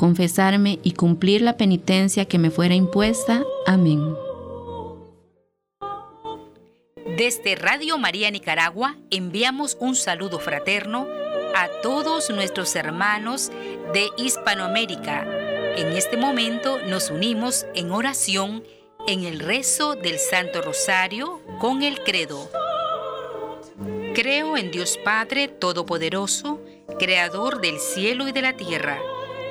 confesarme y cumplir la penitencia que me fuera impuesta. Amén. Desde Radio María Nicaragua enviamos un saludo fraterno a todos nuestros hermanos de Hispanoamérica. En este momento nos unimos en oración en el rezo del Santo Rosario con el credo. Creo en Dios Padre Todopoderoso, Creador del cielo y de la tierra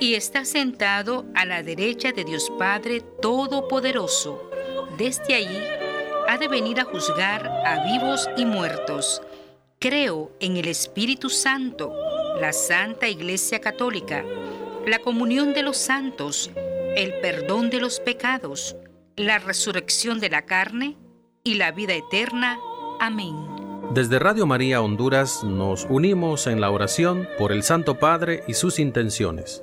y está sentado a la derecha de Dios Padre Todopoderoso. Desde allí ha de venir a juzgar a vivos y muertos. Creo en el Espíritu Santo, la Santa Iglesia Católica, la comunión de los santos, el perdón de los pecados, la resurrección de la carne y la vida eterna. Amén. Desde Radio María Honduras nos unimos en la oración por el Santo Padre y sus intenciones.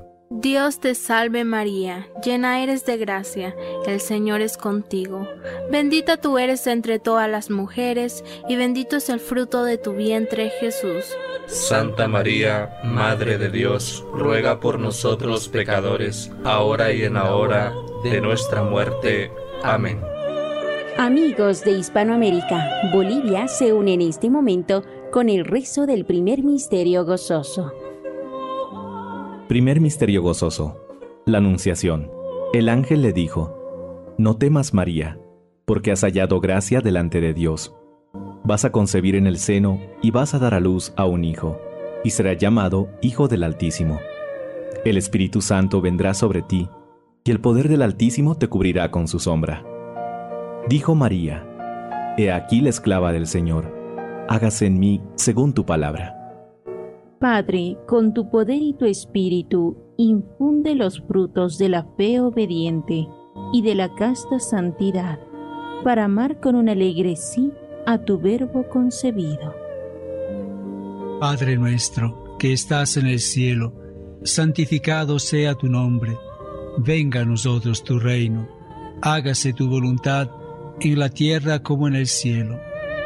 Dios te salve María, llena eres de gracia, el Señor es contigo. Bendita tú eres entre todas las mujeres, y bendito es el fruto de tu vientre Jesús. Santa María, Madre de Dios, ruega por nosotros pecadores, ahora y en la hora de nuestra muerte. Amén. Amigos de Hispanoamérica, Bolivia se une en este momento con el rezo del primer misterio gozoso. Primer misterio gozoso. La Anunciación. El ángel le dijo, No temas María, porque has hallado gracia delante de Dios. Vas a concebir en el seno y vas a dar a luz a un hijo, y será llamado Hijo del Altísimo. El Espíritu Santo vendrá sobre ti, y el poder del Altísimo te cubrirá con su sombra. Dijo María, He aquí la esclava del Señor, hágase en mí según tu palabra. Padre, con tu poder y tu espíritu, infunde los frutos de la fe obediente y de la casta santidad, para amar con un alegre sí a tu verbo concebido. Padre nuestro, que estás en el cielo, santificado sea tu nombre, venga a nosotros tu reino, hágase tu voluntad en la tierra como en el cielo.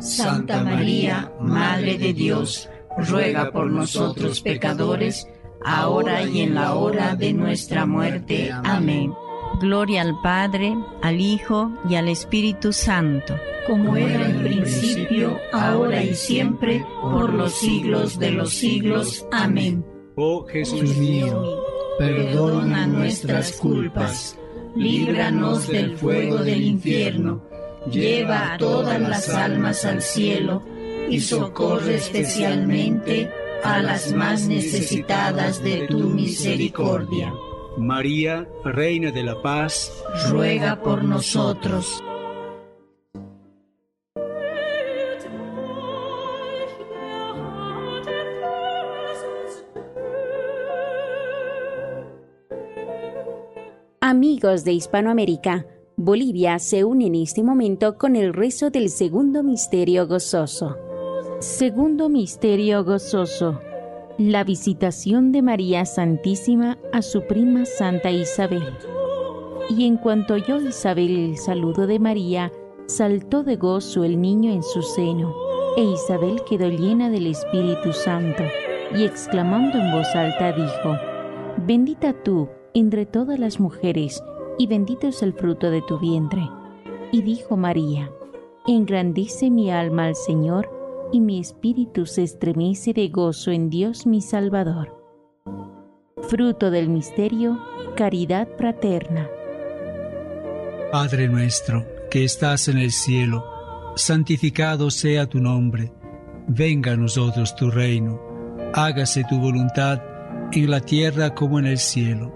Santa María, Madre de Dios, ruega por nosotros pecadores, ahora y en la hora de nuestra muerte. Amén. Gloria al Padre, al Hijo y al Espíritu Santo. Como era en principio, ahora y siempre, por los siglos de los siglos. Amén. Oh Jesús mío, perdona nuestras culpas, líbranos del fuego del infierno, lleva a todas las almas al cielo, y socorre especialmente a las más necesitadas de tu misericordia. María, Reina de la Paz, ruega por nosotros. Amigos de Hispanoamérica, Bolivia se une en este momento con el rezo del segundo misterio gozoso. Segundo misterio gozoso. La visitación de María Santísima a su prima Santa Isabel. Y en cuanto oyó Isabel el saludo de María, saltó de gozo el niño en su seno, e Isabel quedó llena del Espíritu Santo, y exclamando en voz alta dijo, Bendita tú entre todas las mujeres, y bendito es el fruto de tu vientre. Y dijo María, Engrandice mi alma al Señor, y mi espíritu se estremece de gozo en Dios mi Salvador. Fruto del misterio, caridad fraterna. Padre nuestro, que estás en el cielo, santificado sea tu nombre, venga a nosotros tu reino, hágase tu voluntad en la tierra como en el cielo.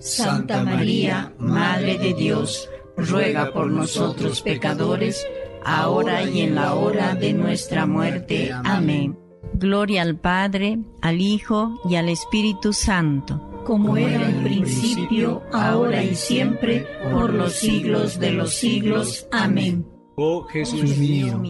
Santa María, Madre de Dios, ruega por nosotros pecadores, ahora y en la hora de nuestra muerte. Amén. Gloria al Padre, al Hijo y al Espíritu Santo. Como era en principio, ahora y siempre, por los siglos de los siglos. Amén. Oh Jesús mío,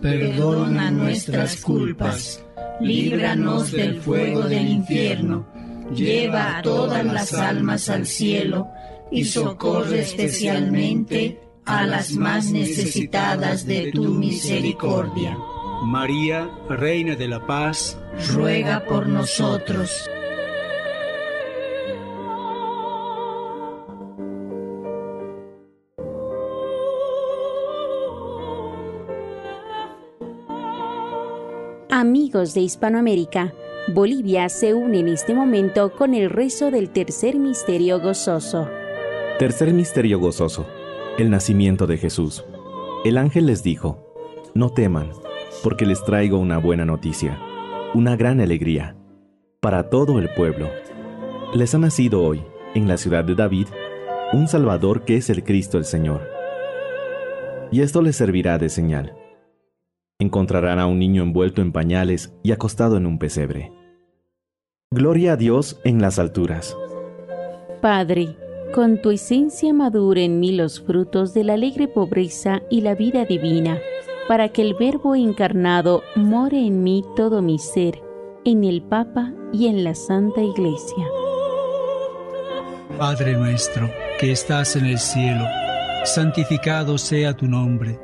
perdona nuestras culpas, líbranos del fuego del infierno, lleva a todas las almas al cielo y socorre especialmente a las más necesitadas de tu misericordia. María, Reina de la Paz, ruega por nosotros. Amigos de Hispanoamérica, Bolivia se une en este momento con el rezo del tercer misterio gozoso. Tercer misterio gozoso, el nacimiento de Jesús. El ángel les dijo, no teman, porque les traigo una buena noticia, una gran alegría, para todo el pueblo. Les ha nacido hoy, en la ciudad de David, un Salvador que es el Cristo el Señor. Y esto les servirá de señal encontrarán a un niño envuelto en pañales y acostado en un pesebre. Gloria a Dios en las alturas. Padre, con tu esencia madura en mí los frutos de la alegre pobreza y la vida divina, para que el Verbo encarnado more en mí todo mi ser, en el Papa y en la Santa Iglesia. Padre nuestro, que estás en el cielo, santificado sea tu nombre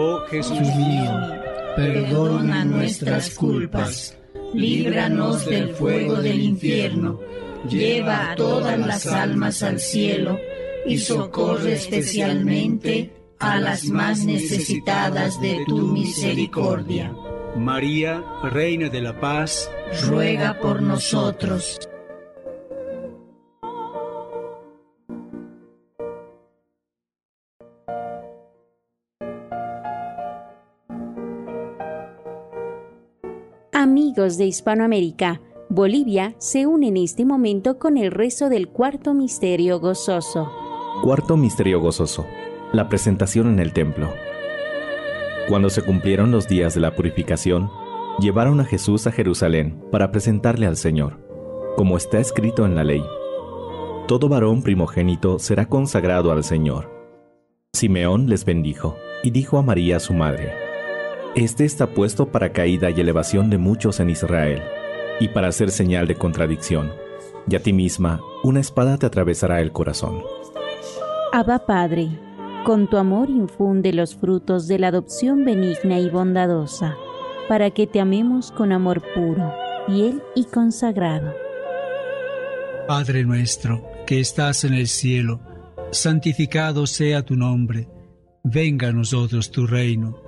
Oh Jesús mío, perdona nuestras culpas, líbranos del fuego del infierno, lleva a todas las almas al cielo y socorre especialmente a las más necesitadas de tu misericordia. María, Reina de la Paz, ruega por nosotros. Amigos de Hispanoamérica, Bolivia se une en este momento con el rezo del cuarto misterio gozoso. Cuarto misterio gozoso la presentación en el templo. Cuando se cumplieron los días de la purificación, llevaron a Jesús a Jerusalén para presentarle al Señor, como está escrito en la ley. Todo varón primogénito será consagrado al Señor. Simeón les bendijo y dijo a María su madre, Este está puesto para caída y elevación de muchos en Israel, y para hacer señal de contradicción, y a ti misma una espada te atravesará el corazón. Abba Padre, con tu amor infunde los frutos de la adopción benigna y bondadosa, para que te amemos con amor puro, fiel y consagrado. Padre nuestro, que estás en el cielo, santificado sea tu nombre, venga a nosotros tu reino,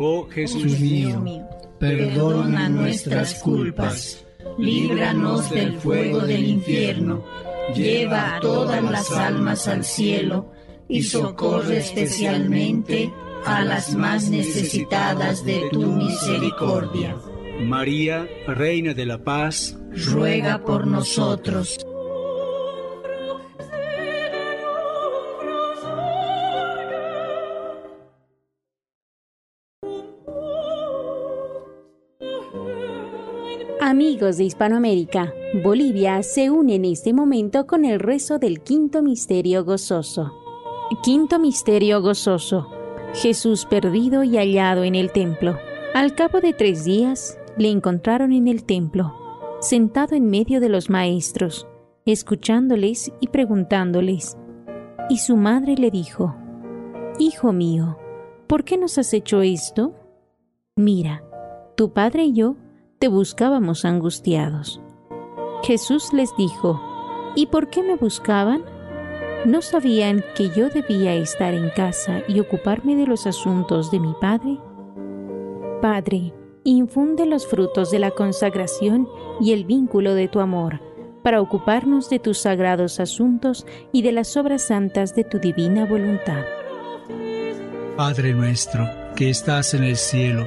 Oh Jesús mío, perdona nuestras culpas, líbranos del fuego del infierno, lleva a todas las almas al cielo y socorre especialmente a las más necesitadas de tu misericordia. María, Reina de la Paz, ruega por nosotros. Amigos de Hispanoamérica, Bolivia se une en este momento con el rezo del quinto misterio gozoso. Quinto misterio gozoso. Jesús perdido y hallado en el templo. Al cabo de tres días, le encontraron en el templo, sentado en medio de los maestros, escuchándoles y preguntándoles. Y su madre le dijo, Hijo mío, ¿por qué nos has hecho esto? Mira, tu padre y yo te buscábamos angustiados. Jesús les dijo, ¿y por qué me buscaban? ¿No sabían que yo debía estar en casa y ocuparme de los asuntos de mi Padre? Padre, infunde los frutos de la consagración y el vínculo de tu amor, para ocuparnos de tus sagrados asuntos y de las obras santas de tu divina voluntad. Padre nuestro, que estás en el cielo,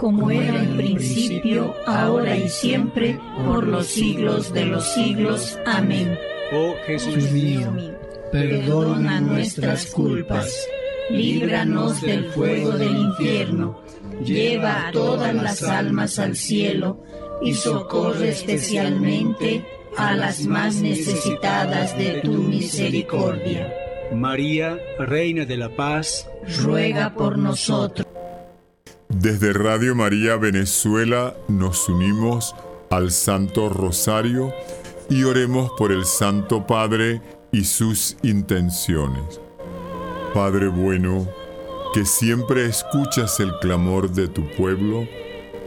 Como era en principio, ahora y siempre, por los siglos de los siglos. Amén. Oh Jesús mío perdona nuestras culpas, líbranos del fuego del infierno, lleva a todas las almas al cielo y socorre especialmente a las más necesitadas de tu misericordia. María, Reina de la Paz, ruega por nosotros. Desde Radio María Venezuela nos unimos al Santo Rosario y oremos por el Santo Padre y sus intenciones. Padre bueno, que siempre escuchas el clamor de tu pueblo,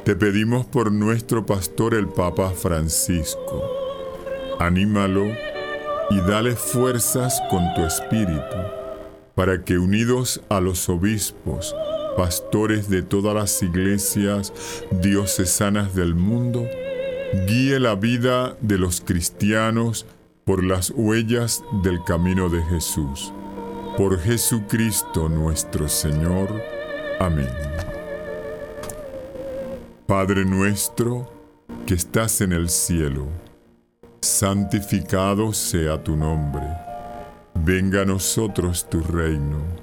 te pedimos por nuestro pastor el Papa Francisco. Anímalo y dale fuerzas con tu espíritu, para que unidos a los obispos, pastores de todas las iglesias diocesanas del mundo, guíe la vida de los cristianos por las huellas del camino de Jesús. Por Jesucristo nuestro Señor. Amén. Padre nuestro, que estás en el cielo, santificado sea tu nombre. Venga a nosotros tu reino.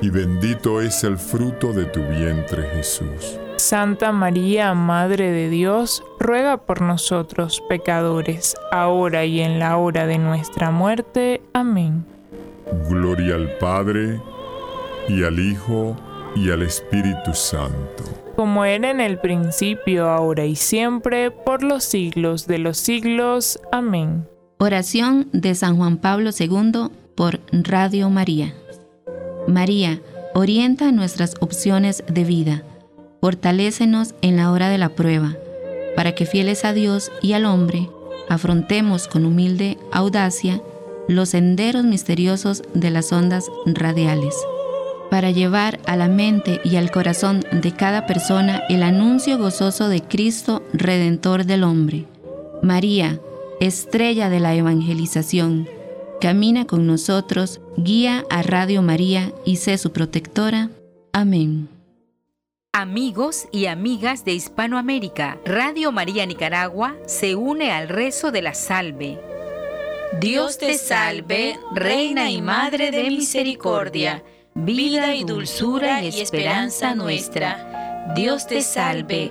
y bendito es el fruto de tu vientre Jesús. Santa María, Madre de Dios, ruega por nosotros pecadores, ahora y en la hora de nuestra muerte. Amén. Gloria al Padre, y al Hijo, y al Espíritu Santo. Como era en el principio, ahora y siempre, por los siglos de los siglos. Amén. Oración de San Juan Pablo II por Radio María. María, orienta nuestras opciones de vida Fortalécenos en la hora de la prueba, para que fieles a Dios y al hombre, afrontemos con humilde audacia los senderos misteriosos de las ondas radiales, para llevar a la mente y al corazón de cada persona el anuncio gozoso de Cristo, Redentor del hombre. María, estrella de la evangelización, camina con nosotros, guía a Radio María y sé su protectora. Amén. Amigos y amigas de Hispanoamérica, Radio María Nicaragua se une al rezo de la salve. Dios te salve, Reina y Madre de Misericordia vida y dulzura y esperanza nuestra. Dios te salve.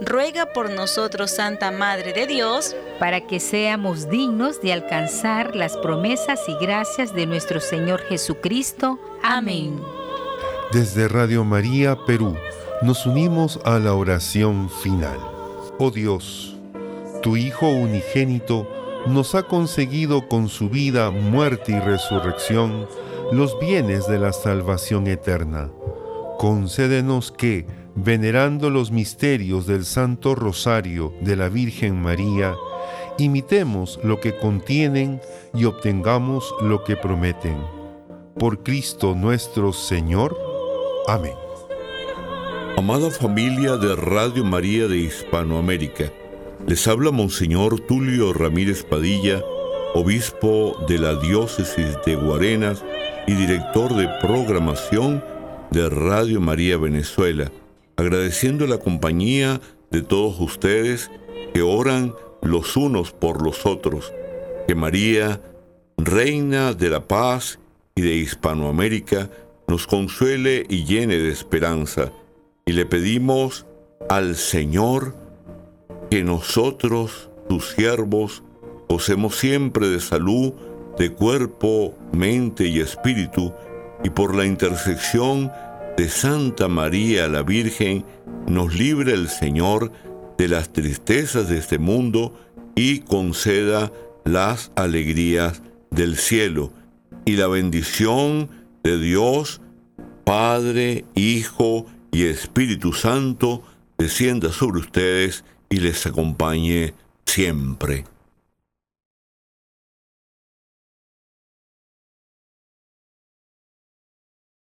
Ruega por nosotros, Santa Madre de Dios, para que seamos dignos de alcanzar las promesas y gracias de nuestro Señor Jesucristo. Amén. Desde Radio María, Perú, nos unimos a la oración final. Oh Dios, tu Hijo unigénito nos ha conseguido con su vida, muerte y resurrección los bienes de la salvación eterna. Concédenos que, venerando los misterios del Santo Rosario de la Virgen María, imitemos lo que contienen y obtengamos lo que prometen. Por Cristo nuestro Señor. Amén. Amada familia de Radio María de Hispanoamérica, les habla Monseñor Tulio Ramírez Padilla, obispo de la diócesis de Guarenas y director de programación de Radio María Venezuela, agradeciendo la compañía de todos ustedes que oran los unos por los otros. Que María, Reina de la Paz y de Hispanoamérica, nos consuele y llene de esperanza. Y le pedimos al Señor que nosotros, tus siervos, gocemos siempre de salud, de cuerpo, mente y espíritu, y por la intersección de Santa María la Virgen, nos libre el Señor de las tristezas de este mundo y conceda las alegrías del cielo y la bendición de Dios, Padre, Hijo y Espíritu Santo, descienda sobre ustedes y les acompañe siempre.